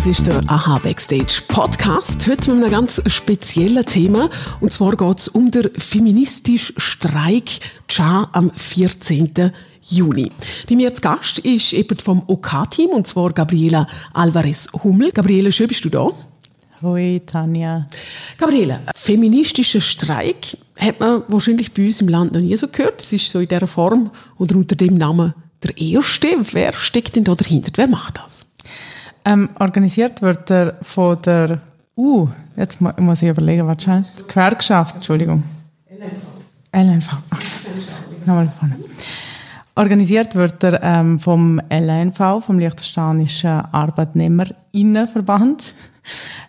das ist der AHA Backstage Podcast. Heute mit einem ganz speziellen Thema. Und zwar geht es um den feministischen Streik Cha am 14. Juni. Bei mir als Gast ist jemand vom OK-Team, und zwar Gabriela Alvarez-Hummel. Gabriela, schön bist du da. Hoi, Tanja. Gabriela, feministischer Streik hat man wahrscheinlich bei uns im Land noch nie so gehört. Es ist so in dieser Form oder unter dem Namen der erste. Wer steckt denn da dahinter? Wer macht das? Ähm, organisiert wird er von der, uh, jetzt muss ich überlegen, was schnell, Gewerkschaft, Entschuldigung. LNV. LNV. Ach, nochmal vorne. Organisiert wird er ähm, vom LNV, vom Liechtensteinischen Arbeitnehmerinnenverband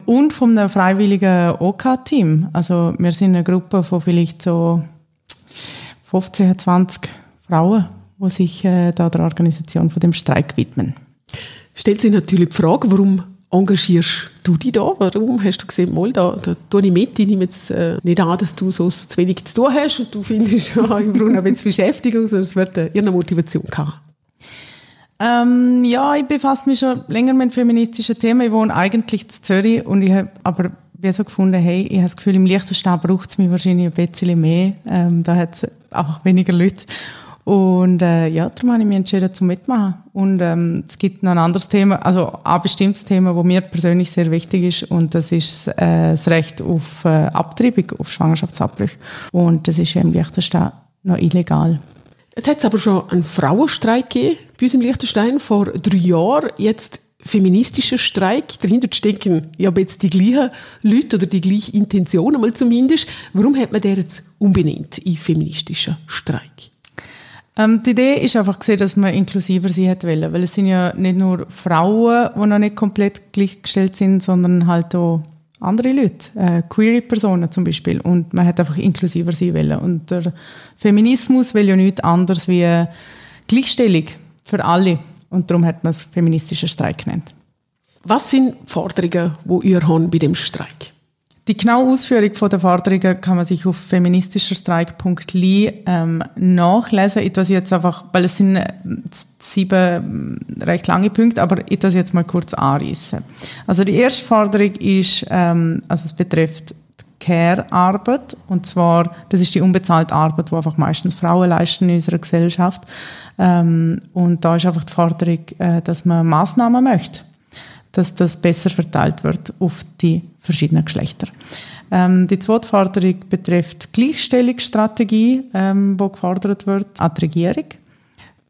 und vom freiwilligen OK-Team. Also wir sind eine Gruppe von vielleicht so 15, 20 Frauen, die sich äh, da der Organisation von dem Streik widmen stellt sich natürlich die Frage, warum engagierst du dich da? Warum hast du gesehen, mal, da, da tue ich mit, ich nehme jetzt äh, nicht an, dass du so zu wenig zu tun hast und du findest ja, ich brauche ein bisschen Beschäftigung, sondern es wird äh, irgendeine Motivation haben. Ähm, ja, ich befasse mich schon länger mit feministischen Themen. Ich wohne eigentlich in Zürich und ich habe aber wie so gefunden, hey, ich habe das Gefühl, im Liechtenstein braucht es mich wahrscheinlich ein bisschen mehr. Ähm, da hat es einfach weniger Leute. Und äh, ja, darum habe ich mich entschieden zum Mitmachen. Und ähm, es gibt noch ein anderes Thema, also ein bestimmtes Thema, das mir persönlich sehr wichtig ist und das ist äh, das Recht auf äh, Abtreibung, auf Schwangerschaftsabbruch. Und das ist im Liechtenstein noch illegal. Jetzt hat es aber schon einen Frauenstreik gegeben bei uns im Liechtenstein vor drei Jahren. Jetzt feministischer Streik. Dahinter stecken ja jetzt die gleichen Leute oder die gleiche Intention, einmal zumindest. Warum hat man der jetzt umbenannt in feministischer Streik? Ähm, die Idee ist einfach gesehen, dass man inklusiver sein hätte wollen, weil es sind ja nicht nur Frauen, die noch nicht komplett gleichgestellt sind, sondern halt auch andere Leute, äh, queere Personen zum Beispiel. Und man hat einfach inklusiver sein wollen. Und der Feminismus will ja nichts anderes wie Gleichstellung für alle. Und darum hat man es feministischer Streik genannt. Was sind die Forderungen, die ihr habt bei dem Streik? Die genaue Ausführung der Forderungen kann man sich auf feministischerstreik.li ähm, nachlesen. Das jetzt einfach, weil es sind äh, sieben äh, recht lange Punkte, aber ich das jetzt mal kurz anreißen. Also die erste Forderung ist, ähm, also es betrifft Care-Arbeit und zwar, das ist die unbezahlte Arbeit, die einfach meistens Frauen leisten in unserer Gesellschaft. Ähm, und da ist einfach die Forderung, äh, dass man Maßnahmen möchte dass das besser verteilt wird auf die verschiedenen Geschlechter. Ähm, die zweite Forderung betrifft die Gleichstellungsstrategie, ähm, die gefordert wird an die Regierung.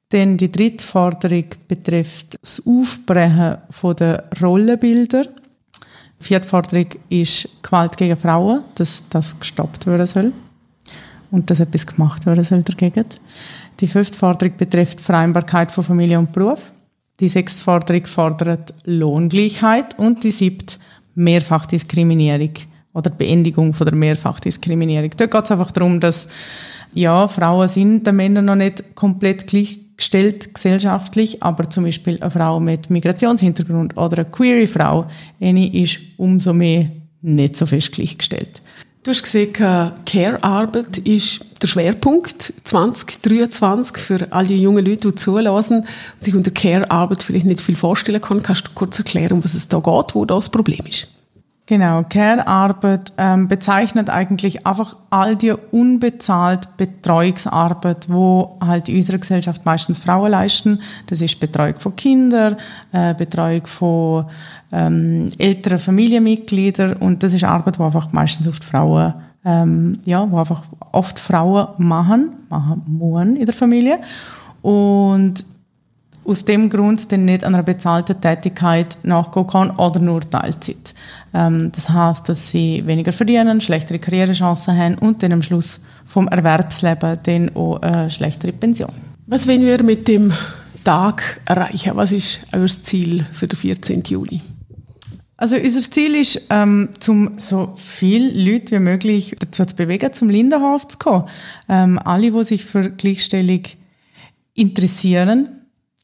Dann die dritte Forderung betrifft das Aufbrechen der Rollenbilder. Die vierte Forderung ist Gewalt gegen Frauen, dass das gestoppt werden soll und dass etwas gemacht werden soll dagegen. Die fünfte Forderung betrifft Vereinbarkeit von Familie und Beruf. Die sechste Forderung fordert Lohngleichheit und die siebte Mehrfachdiskriminierung oder Beendigung von der Mehrfachdiskriminierung. Da geht es einfach darum, dass ja, Frauen sind den Männern noch nicht komplett gleichgestellt gesellschaftlich, aber zum Beispiel eine Frau mit Migrationshintergrund oder eine queere Frau, eine ist umso mehr nicht so fest gleichgestellt. Du hast gesehen, Care-Arbeit ist der Schwerpunkt 2023 für all die jungen Leute, die zulassen und sich unter Care-Arbeit vielleicht nicht viel vorstellen können. Kannst du kurz erklären, um was es da geht, wo das Problem ist? Genau, Care-Arbeit ähm, bezeichnet eigentlich einfach all die unbezahlte Betreuungsarbeit, wo halt in unserer Gesellschaft meistens Frauen leisten. Das ist Betreuung von Kindern, äh, Betreuung von ähm, älteren Familienmitgliedern und das ist Arbeit, die einfach meistens oft Frauen, ähm, ja, wo einfach oft Frauen machen, machen müssen in der Familie und aus dem Grund dann nicht einer bezahlten Tätigkeit nachgehen kann oder nur Teilzeit. Ähm, das heißt, dass sie weniger verdienen, schlechtere Karrierechancen haben und dann am Schluss vom Erwerbsleben dann auch eine schlechtere Pension. Was wollen wir mit dem Tag erreichen? Was ist euer Ziel für den 14. Juni? Also unser Ziel ist, ähm, zum so viele Leute wie möglich dazu zu bewegen, zum Lindenhof zu kommen. Ähm, alle, die sich für Gleichstellung interessieren,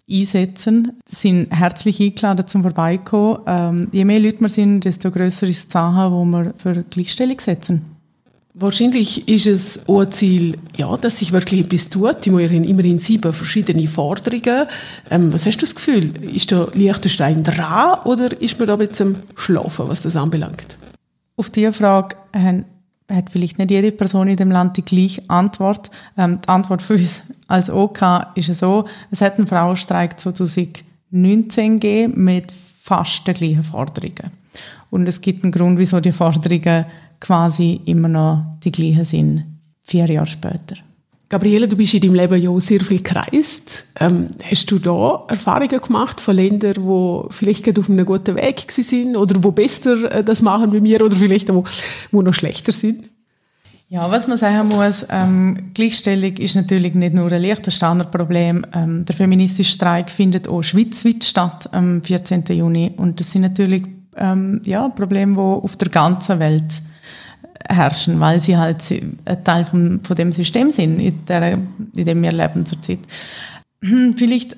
einsetzen, sind herzlich eingeladen zum Vorbeikommen. Ähm, je mehr Leute wir sind, desto grösser ist das Zeichen, wo wir für Gleichstellung setzen. Wahrscheinlich ist es auch ein Ziel, ja, dass sich wirklich etwas tut. Die haben immerhin sieben verschiedene Forderungen. Ähm, was hast du das Gefühl? Ist da Liechtenstein dran oder ist man da jetzt am Schlafen, was das anbelangt? Auf diese Frage äh, hat vielleicht nicht jede Person in dem Land die gleiche Antwort. Ähm, die Antwort für uns als OK ist so, es hat einen Frauenstreik 2019 gegeben mit fast den gleichen Forderungen. Und es gibt einen Grund, wieso die Forderungen quasi immer noch die gleichen sind, vier Jahre später. Gabriele, du bist in deinem Leben ja sehr viel gereist. Ähm, hast du da Erfahrungen gemacht von Ländern, die vielleicht gerade auf einem guten Weg sind oder wo besser äh, das machen wie wir oder vielleicht wo, wo noch schlechter sind? Ja, was man sagen muss, ähm, Gleichstellung ist natürlich nicht nur ein Liechtensteiner Problem. Ähm, der feministische Streik findet auch schweizweit statt am 14. Juni und das sind natürlich ähm, ja, Probleme, die auf der ganzen Welt herrschen, weil sie halt ein Teil vom, von dem System sind, in, der, in dem wir leben zurzeit. Hm, vielleicht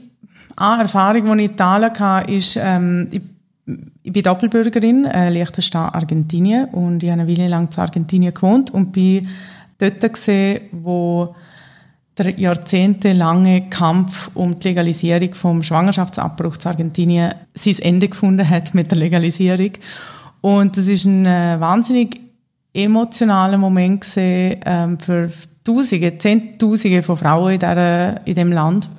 eine Erfahrung, die ich Italien hatte, ist, ähm, ich, ich bin Doppelbürgerin, äh, Liechtenstein, Argentinien und ich habe eine Weile lang in Argentinien gewohnt und bin dort gesehen, wo der jahrzehntelange Kampf um die Legalisierung vom Schwangerschaftsabbruch in Argentinien sein Ende gefunden hat mit der Legalisierung. Und das ist ein äh, wahnsinnig emotionaler Moment gesehen ähm, für Tausende, Zehntausende von Frauen in, dieser, in diesem Land.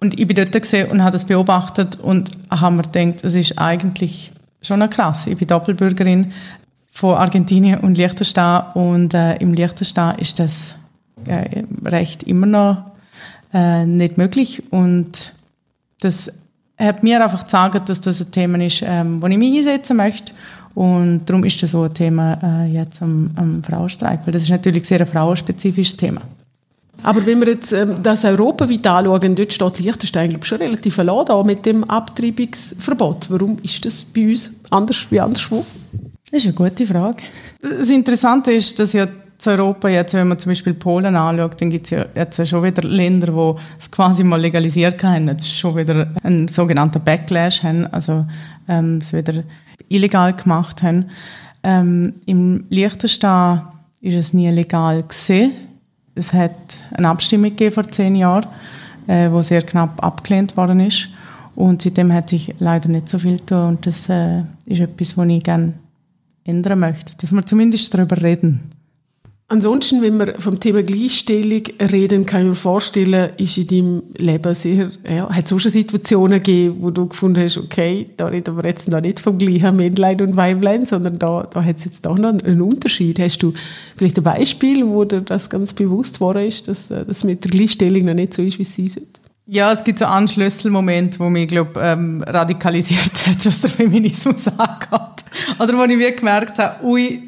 Und ich bin dort gesehen und habe das beobachtet und habe mir gedacht, es ist eigentlich schon krass. Ich bin Doppelbürgerin von Argentinien und Liechtenstein und äh, im Liechtenstein ist das äh, Recht immer noch äh, nicht möglich und das hat mir einfach gesagt, dass das ein Thema ist, ähm, wo ich mich einsetzen möchte und darum ist das so ein Thema äh, jetzt am, am Frauenstreik, weil das ist natürlich sehr ein frauenspezifisches Thema. Aber wenn wir jetzt ähm, das europaweit anschauen, dort steht Liechtenstein glaube schon relativ allein da mit dem Abtreibungsverbot. Warum ist das bei uns anders wie anderswo? Das ist eine gute Frage. Das Interessante ist, dass ja zu Europa jetzt, wenn man zum Beispiel Polen anschaut, dann gibt es ja jetzt schon wieder Länder, wo es quasi mal legalisiert haben, jetzt schon wieder einen sogenannten Backlash haben, also ähm, es wieder illegal gemacht haben. Ähm, Im Liechtenstein ist es nie legal gesehen. Es hat eine Abstimmung gegeben vor zehn Jahren, äh, wo sehr knapp abgelehnt worden ist. Und seitdem hat sich leider nicht so viel getan. Und das äh, ist etwas, was ich gerne ändern möchte. Dass wir zumindest darüber reden. Ansonsten, wenn wir vom Thema Gleichstellung reden, kann ich mir vorstellen, ist in deinem Leben sehr, ja, hat es auch schon Situationen gegeben, wo du gefunden hast, okay, da reden wir jetzt noch nicht vom gleichen Männlein und Weiblein, sondern da, da hat es jetzt doch noch einen Unterschied. Hast du vielleicht ein Beispiel, wo dir das ganz bewusst war, ist, dass äh, das mit der Gleichstellung noch nicht so ist, wie es sein sollte? Ja, es gibt so einen Schlüsselmoment, wo mich, glaube ähm, radikalisiert hat, was der Feminismus angeht. Oder wo ich wirklich gemerkt habe, ui,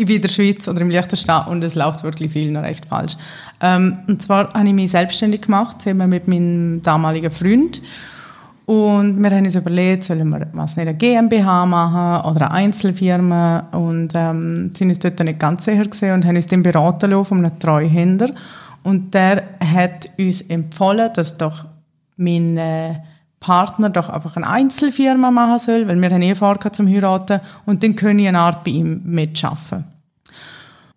ich bin in der Schweiz oder im Liechtenstein und es läuft wirklich viel noch recht falsch. Ähm, und zwar habe ich mich selbstständig gemacht, zusammen mit meinem damaligen Freund. Und wir haben uns überlegt, sollen wir was nicht eine GmbH machen oder eine Einzelfirma und ähm, sind uns dort nicht ganz sicher gesehen und haben uns den beraten lassen von einem Treuhänder. Und der hat uns empfohlen, dass doch mein äh, Partner doch einfach eine Einzelfirma machen soll, weil wir haben eh vor zum heiraten und dann können ich eine Art bei ihm mitschaffen.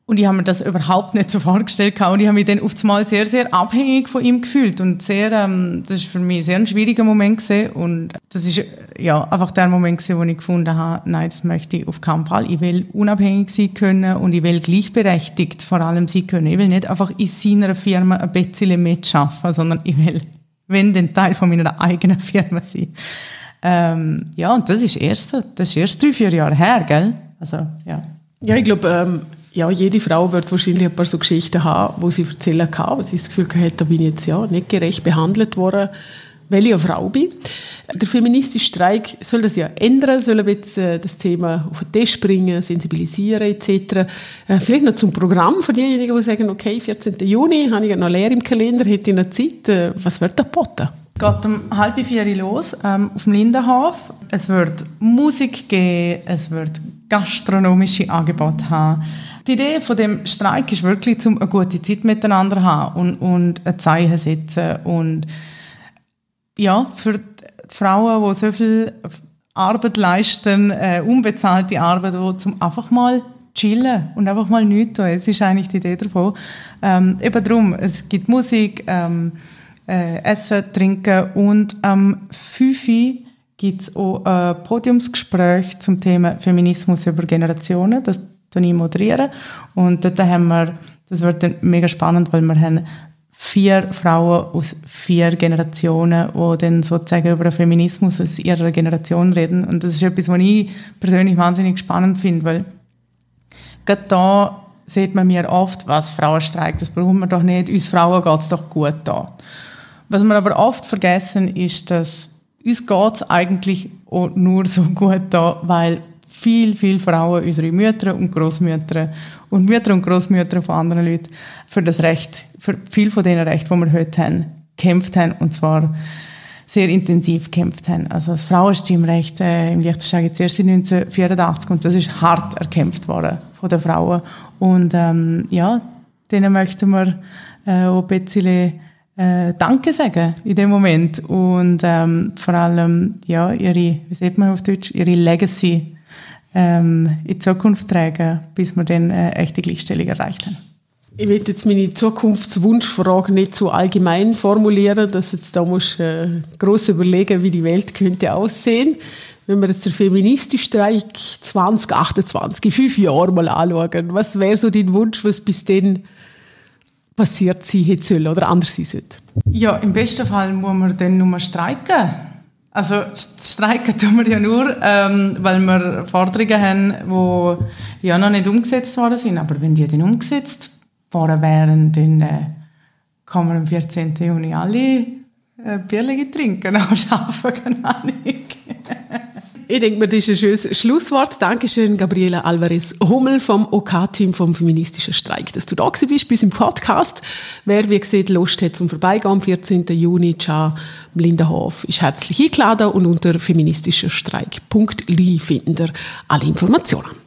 Und ich habe mir das überhaupt nicht so vorgestellt und ich habe mich dann auf einmal sehr, sehr abhängig von ihm gefühlt und sehr, ähm, das ist für mich sehr ein schwieriger Moment gewesen. und das ist ja einfach der Moment gewesen, wo ich gefunden habe, nein, das möchte ich auf keinen Fall. Ich will unabhängig sein können und ich will gleichberechtigt vor allem sein können. Ich will nicht einfach in seiner Firma ein bisschen mitschaffen, sondern ich will wenn denn Teil von meiner eigenen Firma sein. Ähm, ja, und das ist erst das ist erst drei, vier Jahre her, gell? Also, ja. Ja, ich glaube, ähm, ja, jede Frau wird wahrscheinlich ein paar so Geschichten haben, wo sie erzählen kann, wo sie das Gefühl hat, da bin ich jetzt ja nicht gerecht behandelt worden weil ich eine Frau bin. Der feministische Streik soll das ja ändern, soll jetzt äh, das Thema auf den Tisch bringen, sensibilisieren etc. Äh, vielleicht noch zum Programm für diejenigen, die sagen, okay, 14. Juni habe ich noch leer im Kalender, hätte ich noch Zeit. Äh, was wird da geboten? Es geht um halb vier los ähm, auf dem Lindenhof. Es wird Musik geben, es wird gastronomische Angebote haben. Die Idee von dem Streik ist wirklich, um eine gute Zeit miteinander zu haben und, und ein Zeichen setzen und ja, für Frauen, die so viel Arbeit leisten, äh, unbezahlte Arbeit, wo zum einfach mal chillen und einfach mal nichts tun. Es ist eigentlich die Idee davon. Ähm, eben darum, es gibt Musik, ähm, äh, Essen, Trinken und am 5 gibt es auch ein Podiumsgespräch zum Thema Feminismus über Generationen. Das moderieren. Und dort haben wir, das wird dann mega spannend, weil wir haben vier Frauen aus vier Generationen, die dann sozusagen über den Feminismus aus ihrer Generation reden. Und das ist etwas, was ich persönlich wahnsinnig spannend finde, weil gerade da sieht man mir oft, was Frauenstreik, das brauchen wir doch nicht, uns Frauen geht es doch gut da. Was wir aber oft vergessen, ist, dass uns geht es eigentlich nur so gut da, weil viel, viel Frauen, unsere Mütter und Großmütter und Mütter und Großmütter von anderen Leuten für das Recht, für viel von den Rechten, die wir heute haben, kämpft haben und zwar sehr intensiv gekämpft haben. Also das Frauenstimmrecht äh, im Liechtenstein es erst 1984 und das ist hart erkämpft worden von den Frauen. Und ähm, ja, denen möchten wir äh, auch ein bisschen äh, Danke sagen in dem Moment und ähm, vor allem ja ihre, wie sagt man auf Deutsch, ihre Legacy ähm, in Zukunft tragen, bis wir dann eine echte Gleichstellung erreicht haben. Ich will jetzt meine Zukunftswunschfrage nicht so allgemein formulieren, dass jetzt da muss äh, groß überlegen, wie die Welt könnte aussehen. Wenn wir jetzt den Feministenstreik 2028 in fünf Jahren mal anschauen, was wäre so dein Wunsch, was bis dann passiert sein hätte sollen oder anders sein sollte? Ja, im besten Fall muss man dann nur streiken also streiken tun wir ja nur, ähm, weil wir Forderungen haben, die ja noch nicht umgesetzt worden sind. Aber wenn die dann umgesetzt worden wären, dann äh, man am 14. Juni alle äh, Bierchen trinken, aber arbeiten, keine Ahnung. Ich denke mir, das ist ein schönes Schlusswort. Dankeschön, Gabriela Alvarez Hummel vom OK-Team vom Feministischen Streik, dass du da bist bei uns im Podcast. Wer, wie gesagt, Lust hat zum Vorbeigehen am 14. Juni, Ciao, Lindenhof, ist herzlich eingeladen und unter feministischerstreik.li finden ihr alle Informationen.